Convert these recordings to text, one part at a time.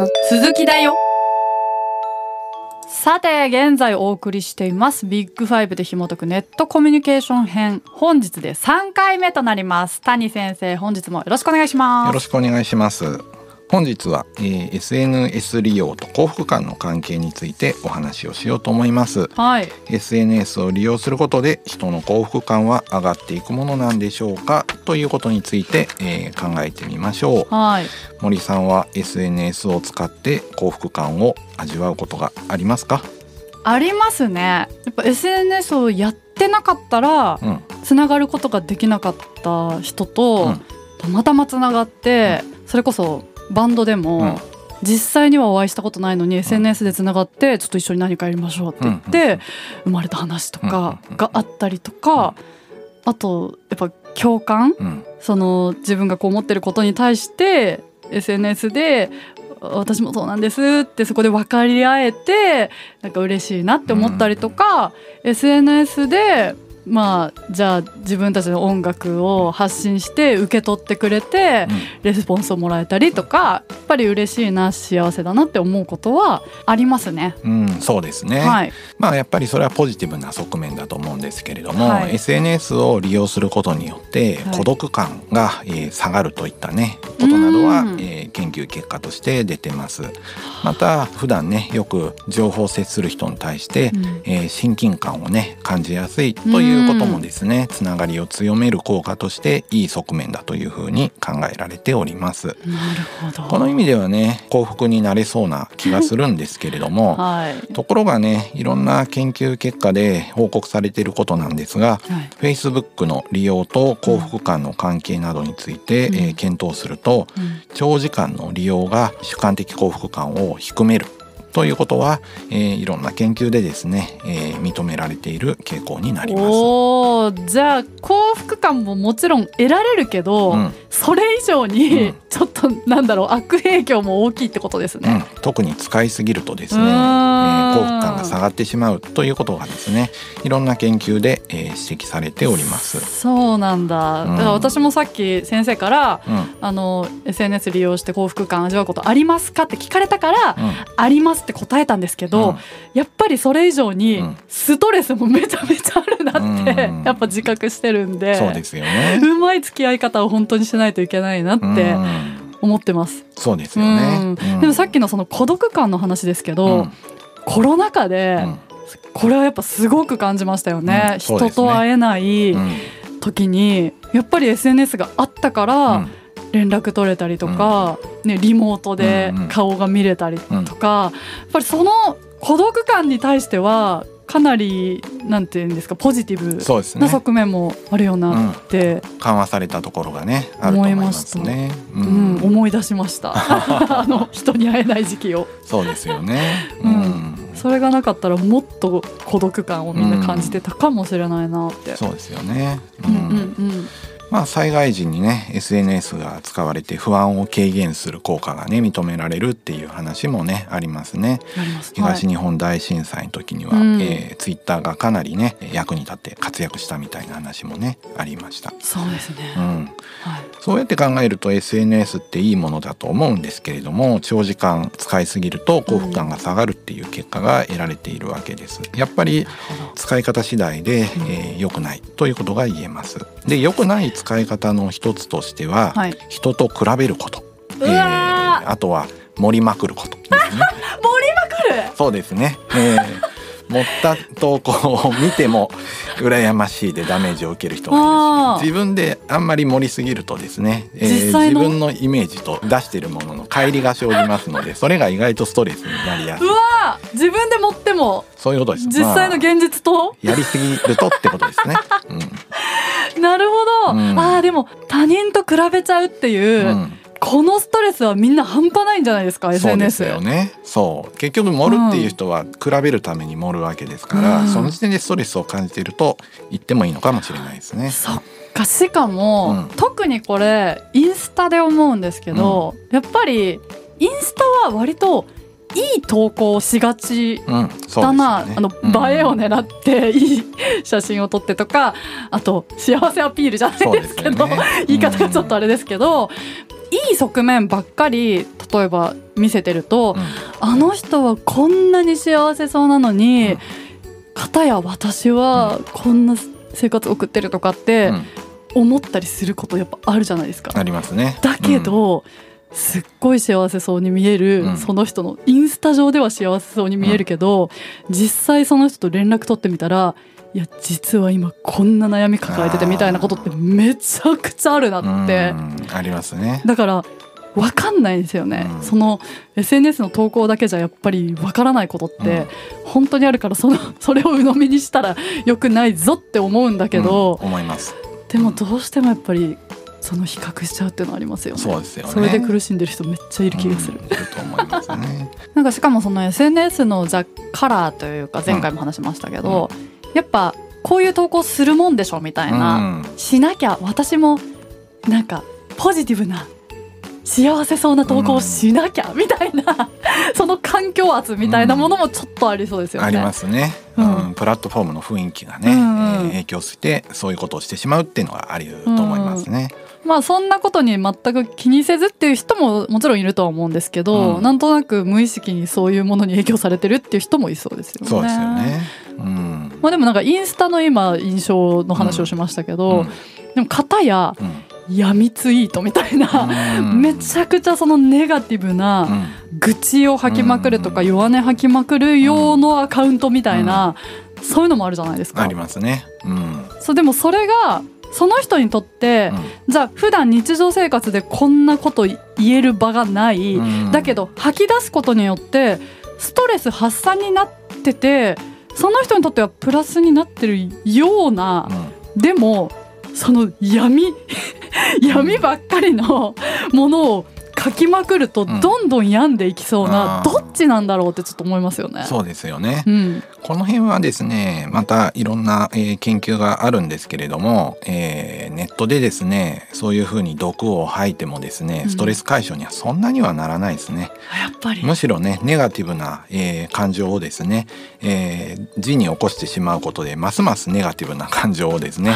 の鈴木だよ。さて現在お送りしていますビッグファイブで紐解くネットコミュニケーション編。本日で3回目となります。谷先生本日もよろしくお願いします。よろしくお願いします本日は、えー、SNS 利用と幸福感の関係についてお話をしようと思います、はい。SNS を利用することで人の幸福感は上がっていくものなんでしょうか？ということについて、えー考えてみましょう。はい。森さんは SNS を使って幸福感を味わうことがありますか？ありますね。やっぱ SNS をやってなかったらうん。つながることができなかった人と、うん。たまたまつながって、それこそバンドでも、うん。実際にはお会いしたことないのに SNS でつながってちょっと一緒に何かやりましょうって言って、生まれた話とかがあったりとか、あとやっぱ共感うん。その自分がこう思ってることに対して SNS で私もそうなんですってそこで分かり合えてなんか嬉しいなって思ったりとか、SNS でまあじゃあ自分たちの音楽を発信して受け取ってくれてレスポンスをもらえたりとかやっぱり嬉しいな幸せだなって思うことはありますね。うん、そうですね、はい、まあやっぱりそれはポジティブな側面だと思うんですけれども、はい。SNS を利用することによってはい。孤独感が、えー下がるといったねことなどは、うん。えー研究結果として出てます。また普段ねよく情報を接する人に対して、うん。えー親近感をね感じやすいということもですねつながりを強める効果としていい側面だというふうに考えられております。なるほど。この意味ではね幸福になれそうな気がするんですけれども はい。ところがねいろんな研究結果で報告されていることなんですがはい。Facebook の利用と幸福感の関係などについて、うん。えー検討するとうん。長時間の利用が主観的幸福感を低めるということは、えーいろんな研究でですね、えー認められている傾向になります。おーじゃあ幸福感ももちろん得られるけど、うんそれ以上うにんちょっとなんだろう悪影響も大きいってことですね。うん、特に使いすぎるとですね、幸福感が下がってしまうということがですねいろんな研究で、えー指摘されております。そうなんだ、うん。だから私もさっき先生からうん。あの SNS 利用して幸福感味わうことありますかって聞かれたから、うん。ありますって答えたんですけど、うん。やっぱりそれ以上にうん。ストレスもめちゃめちゃあるなって、うん。やっぱ自覚してるんでそうですよね。うまい付き合い方を本当にしないといけないなってうん思ってます。そうですよね。うん。うん。でもさっきのその孤独感の話ですけど、うん。コロナ禍で、うん。これはやっぱすごく感じましたよね、ね人と会えないうん。時にやっぱり SNS があったかうらん。連絡取れたりとか、ね、リモートで顔が見れたりとか、やっぱりその孤独感に対してはかなりなんていうんですかポジティブな。側面もあるよなって、緩和されたところがねあると思いますね。ううんん思い出しました あの人に会えない時期を。そうですよね。う うんんそれがなかったらもっと孤独感をみんな感じてたかもしれないなって。そうですよね。うんうんうんまあ災害時にね SNS が使われて不安を軽減する効果がね認められるっていう話もねありますね。す東はい日本大震災の時には、うんえー、ツイッターがかなりね役に立って活躍したみたいな話もねありました。そうですね。うん、はい。そうやって考えると SNS っていいものだと思うんですけれども長時間使いすぎると幸福感が下がるっていう結果が得られているわけです。やっぱり。使い方次第で、えー良くないということが言えます。で良くない使い方の一つとしては、はい。人と比べること、うわーあとは盛りまくることね。盛りまくる？そうですね。えー 盛った投稿を見ても羨ましいでダメージを受ける人がいるし自分であんまり盛りすぎるとですね、えー自分のイメージと出しているものの乖離が生じますので それが意外とストレスになりやすいうわー自分で持ってもそういうことです実際のまあ現実と、やりすぎるとってことですね。なるうん。あーでも他人と比べちゃうっていう、うん。うんこのストレスはみんな半端ないんじゃないですかそうで SNS すよね。そう。結局盛るっていう人は比べるために盛るわけですから、うん。その時点でストレスを感じていると言ってもいいのかもしれないですね。そっかしかも、うん。特にこれインスタで思うんですけど、やっぱりインスタは割といい投稿をしがちうん、そうですよだな、ね。あのうん映えを狙っていい写真を撮ってとかあと幸せアピールじゃないですけどね。言い方がちょっとあれですけど、いい側面ばっかり例えば見せてると、うん。あの人はこんなに幸せそうなのに、うん。片や私はこんな生活を送ってるとかってうん。思ったりすることやっぱあるじゃないですか。ありますね。だけど、すっごい幸せそうに見える、うん。その人のインスタ上では幸せそうに見えるけど、実際その人と連絡取ってみたらいや実は今こんな悩み抱えててみたいなことってめちゃくちゃあるなうんって。うん。ありますね。だから分かんないんですよね、うん。その SNS の投稿だけじゃやっぱり分からないことって本当にあるからそのそれを鵜呑みにしたらよくないぞって思うんだけど、うん。思います。でもどうしてもやっぱりその比較しちゃうっていうのはありますよね。そうですよねそれで苦しんでる人めっちゃいる気がする。うんいると思いますね なんかしかもその SNS のじゃあカラーというか前回も話しましたけど、やっぱこういう投稿するもんでしょみたいな、うんしなきゃ私もなんかポジティブな幸せそうな投稿をしなきゃみたいな、その環境圧みたいなものもちょっとありそうですよね。ありますね、ううんんプラットフォームの雰囲気がね、うんうんえー影響してそういうことをしてしまうっていうのはあり得ると思いますね。まあそんなことに全く気にせずっていう人ももちろんいるとは思うんですけど、うん。なんとなく無意識にそういうものに影響されてるっていう人もいそうですよね。そうですよね。うん。まあでもなんかインスタの今印象の話をしましたけど、でも片やうん。闇ツイートみたいな、うん。めちゃくちゃそのネガティブな、うん。愚痴を吐きまくるとかうん。弱音吐きまくる用のアカウントみたいな、そういうのもあるじゃないですか。あり。ますね。うん。そうでもそれがその人にとって、じゃあ普段日常生活でこんなこと言える場がない、うん。だけど吐き出すことによってストレス発散になっててその人にとってはプラスになってるような、でもその闇 闇ばっかりのものを書きまくるとうんどんどん病んでいきそうな、どっちなんだろうってちょっと思いますよね。そうですよね。うんこの辺はですねまたいろんな、えー研究があるんですけれども、えーネットでですねそういうふうに毒を吐いてもですねうんストレス解消にはそんなにはならないですね。やっぱりむしろねネガティブな、えー感情をですね、えー字に起こしてしまうことでますますネガティブな感情をですね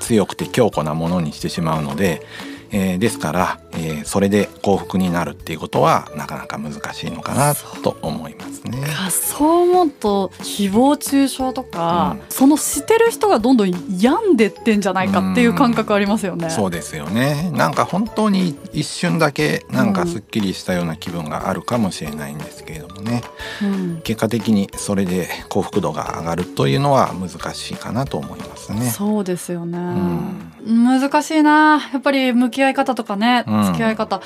強くて強固なものにしてしまうので、えーですから、えーそれで幸福になるっていうことはなかなか難しいのかなと思いますね。あそう思うと誹謗中傷とか、うん。そのしてる人がどんどん病んでってんじゃないかっていう感覚ありますよね。そうですよね。なんか本当に一瞬だけなんかすっきりしたような気分があるかもしれないんですけれどもね。うん。結果的にそれで幸福度が上がるというのは難しいかなと思いますね。そうですよね、ん。難しいな。やっぱり向き合い方とかね、うん。付き合い方。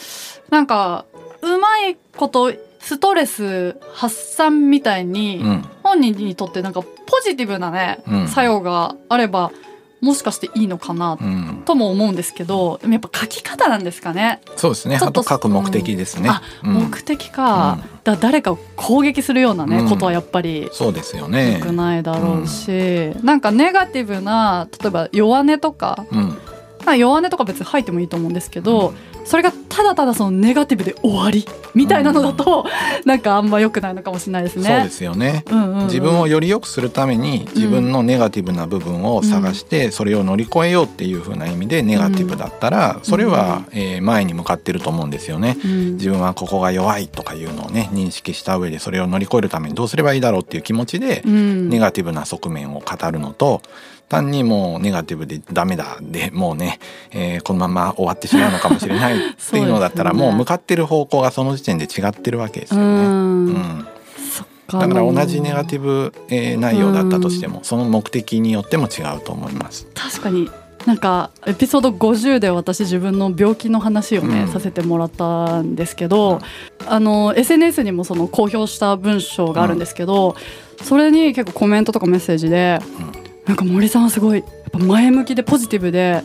なんかうまいことストレス発散みたいに、うん。本人にとってなんかポジティブなね、うん。作用があればもしかしていいのかなうん、とも思うんですけどでもやっぱ書き方なんですかね、そうですね。ちょっと書く目的ですね。目的か、うん。だ誰かを攻撃するようなね、うん。ことはやっぱりそうですよね。良くないだろうし、なんかネガティブな例えば弱音とか。うん。まあ弱音とか別に吐いてもいいと思うんですけど、それがただただそのネガティブで終わりみたいなのだと、なんかあんま良くないのかもしれないですね。そうですよね。うんうんうん。自分をより良くするために自分のネガティブな部分を探してそれを乗り越えようっていう風な意味でネガティブだったらそれはえー前に向かってると思うんですよね。うん。自分はここが弱いとかいうのをね認識した上でそれを乗り越えるためにどうすればいいだろうっていう気持ちでうん。ネガティブな側面を語るのと単にもうネガティブでダメだでもうね、えーこのまま終わってしまうのかもしれない っていうのだったらね。もう向かってる方向がその時点で違ってるわけですよね。うん。だから同じネガティブ、えー内容だったとしてもその目的によっても違うと思います。確かに。なんかエピソード50で私自分の病気の話をね、うん。させてもらったんですけど、あの SNS にもその公表した文章があるんですけど、それに結構コメントとかメッセージで、なんか森さんはすごいやっぱ前向きでポジティブで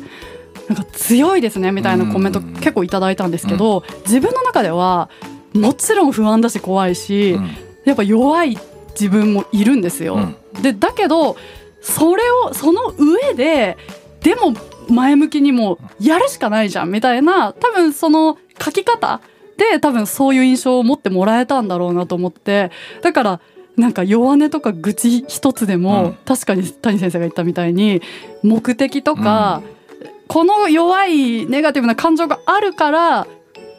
なんか強いですねみたいなコメントうん結構いただいたんですけど、自分の中ではもちろん不安だし怖いし、うん。やっぱ弱い自分もいるんですよ。うん。でだけどそれをその上ででも前向きにもやるしかないじゃんみたいな多分その書き方で多分そういう印象を持ってもらえたんだろうなと思ってだからなんか弱音とか愚痴一つでも、うん。確かに谷先生が言ったみたいに目的とか、この弱いネガティブな感情があるから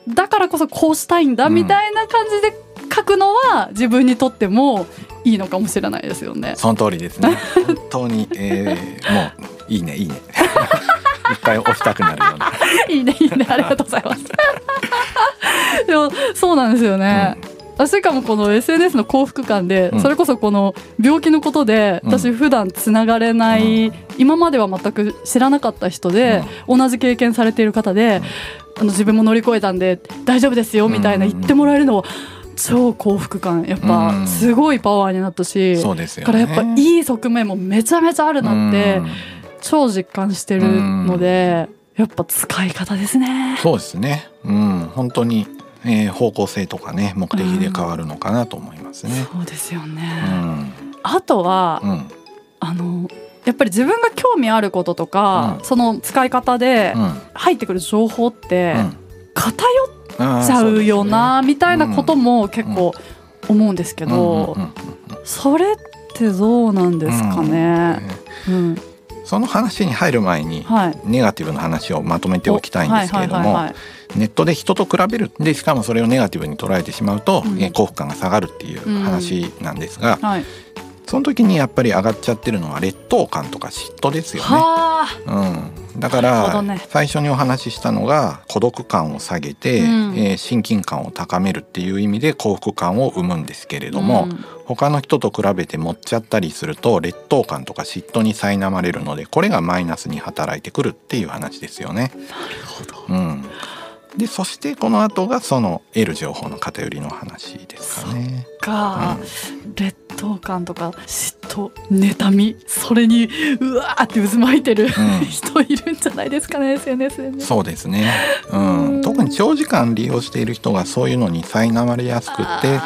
だからこそこうしたいんだみたいな感じで書くのは自分にとってもいいのかもしれないですよね。その通りですね。本当に、えー、もういいねいいね。いっぱい押したくなるような。いいねいいね。ありがとうございます。でもそうなんですよね。うん、しかもこの SNS の幸福感で、それこそこの病気のことで私普段つながれない、うん、今までは全く知らなかった人で、同じ経験されている方で、あの自分も乗り越えたんで大丈夫ですよみたいな言ってもらえるのは。超幸福感。やっぱすごいパワーになったし、そうですよ、ね、からやっぱいい側面もめちゃめちゃあるなって超実感してるので、やっぱ使い方ですね。そうですね。うん、本当に、えー、方向性とかね目的で変わるのかなと思いますね。そうですよね。うん、あとは、うん、あのやっぱり自分が興味あることとか、うん、その使い方で入ってくる情報って、偏っちゃうよな、みたいなことも結構思うんですけど、それってどうなんですかね。うん。その話に入る前に、ネガティブな話をまとめておきたいんですけれどもネットで人と比べる。でしかもそれをネガティブに捉えてしまうと、うん、幸福感が下がるっていう話なんですが、うんはい、その時にやっぱり上がっちゃってるのは劣等感とか嫉妬ですよね。うん、だから、最初にお話ししたのが孤独感を下げて、うん、えー、親近感を高めるっていう意味で幸福感を生むんですけれども、うん、他の人と比べて持っちゃったりすると劣等感とか嫉妬に苛まれるのでこれがマイナスに働いてくるっていう話ですよね。なるほど、うんでそしてこの後がその得る情報の偏りの話ですかね。か、うん、劣等感とか嫉妬妬みそれにうわーって渦巻いてる、うん、人いるんじゃないですかね SNS でね。そうですね、うん、うん、特に長時間利用している人がそういうのに苛まれやすくて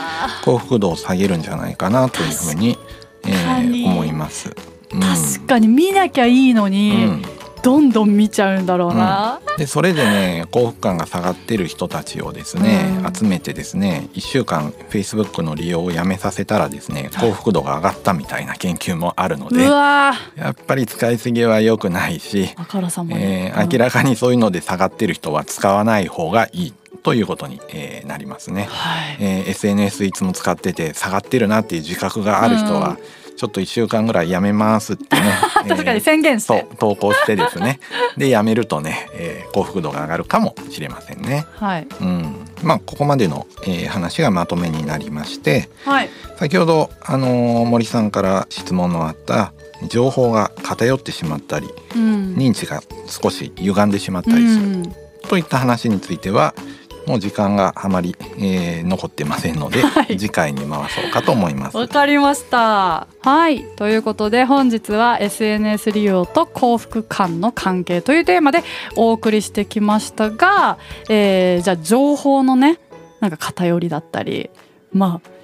幸福度を下げるんじゃないかなというふうに、えー、思います。確かに見なきゃいいのに、どんどん見ちゃうんだろうな、うん、でそれでね幸福感が下がってる人たちをですね、うん、集めてですね1週間 Facebook の利用をやめさせたらですね幸福度が上がったみたいな研究もあるのでやっぱり使いすぎは良くないし、えー、明らかにそういうので下がってる人は使わない方がいいということに、えー、なりますね、はい、えー、SNS いつも使ってて下がってるなっていう自覚がある人は、うんちょっと1週間ぐらいやめますってね。確かに宣言して、えー、投稿してですね。でやめるとね、えー、幸福度が上がるかもしれませんね。はい、うん。まあ、ここまでの、えー、話がまとめになりまして、はい、先ほど、あのー、森さんから質問のあった情報が偏ってしまったり、うん、認知が少し歪んでしまったりする、うん、といった話についてはもう時間があまり、えー、残ってませんので、はい、次回に回そうかと思います。わかりました。はいということで本日は SNS 利用と幸福感の関係というテーマでお送りしてきましたが、えー、じゃあ情報のねなんか偏りだったりまあ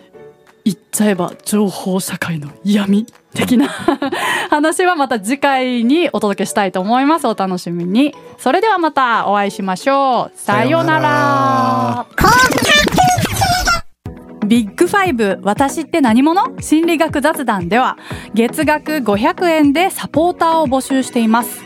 言っちゃえば情報社会の闇的な 話はまた次回にお届けしたいと思います。お楽しみに。それではまたお会いしましょう。さようなら。ビッグファイブ私って何者？心理学雑談では月額500円でサポーターを募集しています。